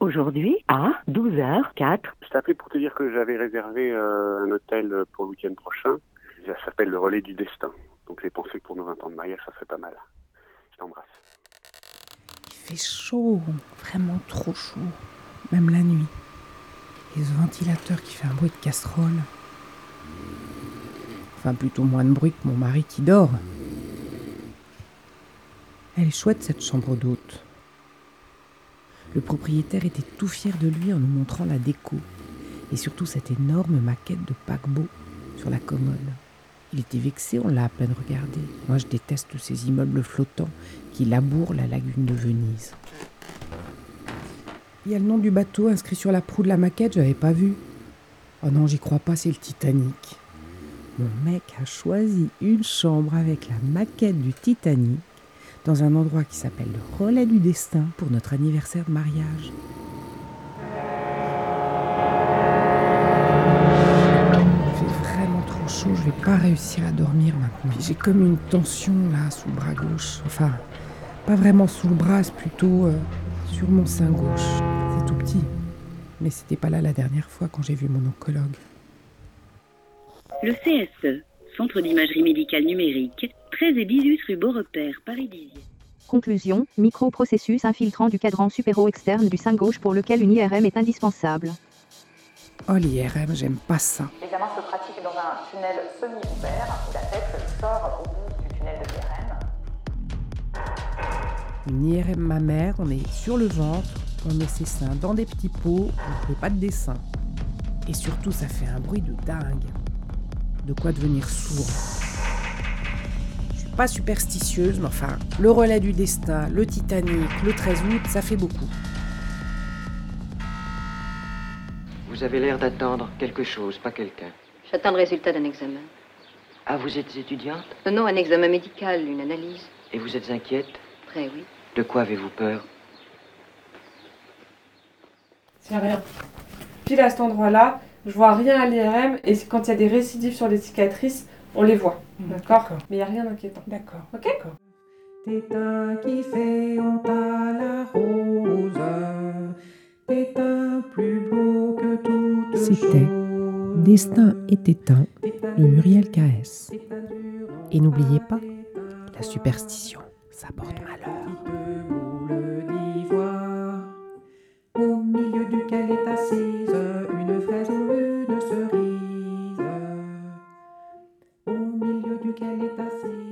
aujourd'hui à 12h04. Je t'ai appelé pour te dire que j'avais réservé euh, un hôtel pour le week-end prochain. Ça s'appelle le Relais du Destin. Donc j'ai pensé que pour nos 20 ans de mariage, ça serait pas mal. Je t'embrasse. Il fait chaud, vraiment trop chaud, même la nuit. Et ce ventilateur qui fait un bruit de casserole. Enfin, plutôt moins de bruit que mon mari qui dort. Elle est chouette cette chambre d'hôte. Le propriétaire était tout fier de lui en nous montrant la déco et surtout cette énorme maquette de paquebot sur la commode. Il était vexé, on l'a à peine regardé. Moi, je déteste ces immeubles flottants qui labourent la lagune de Venise. Il y a le nom du bateau inscrit sur la proue de la maquette, j'avais pas vu. Oh non, j'y crois pas, c'est le Titanic. Mon mec a choisi une chambre avec la maquette du Titanic dans un endroit qui s'appelle le Relais du Destin pour notre anniversaire de mariage. Chaud, je vais pas réussir à dormir maintenant. J'ai comme une tension là sous le bras gauche. Enfin, pas vraiment sous le bras, c'est plutôt euh, sur mon sein gauche. C'est tout petit. Mais c'était pas là la dernière fois quand j'ai vu mon oncologue. Le CSE, Centre d'imagerie médicale numérique, 13 et 18 rue Beaurepaire, Paris 10 Conclusion, microprocessus infiltrant du cadran supéro-externe du sein gauche pour lequel une IRM est indispensable. Oh l'IRM, j'aime pas ça. L'examen se pratique dans un tunnel semi-ouvert où la tête sort au bout du tunnel de l'IRM. Une IRM mammaire, on est sur le ventre, on met ses seins dans des petits pots, on fait pas de dessin. Et surtout, ça fait un bruit de dingue. De quoi devenir sourd. Pas superstitieuse, mais enfin, le relais du destin, le Titanic, le 13 août, ça fait beaucoup. Vous avez l'air d'attendre quelque chose, pas quelqu'un. J'attends le résultat d'un examen. Ah, vous êtes étudiante? Non, non, un examen médical, une analyse. Et vous êtes inquiète? Très oui. De quoi avez-vous peur? C'est rien. Pile à cet endroit-là, je vois rien à l'IRM et quand il y a des récidives sur les cicatrices, on les voit. Mm, d'accord Mais il n'y a rien d'inquiétant. D'accord. Ok qui fait la rose, plus beau que C'était Destin est éteint de Muriel K.S. Et n'oubliez pas, la superstition, ça porte malheur. lequel est passé.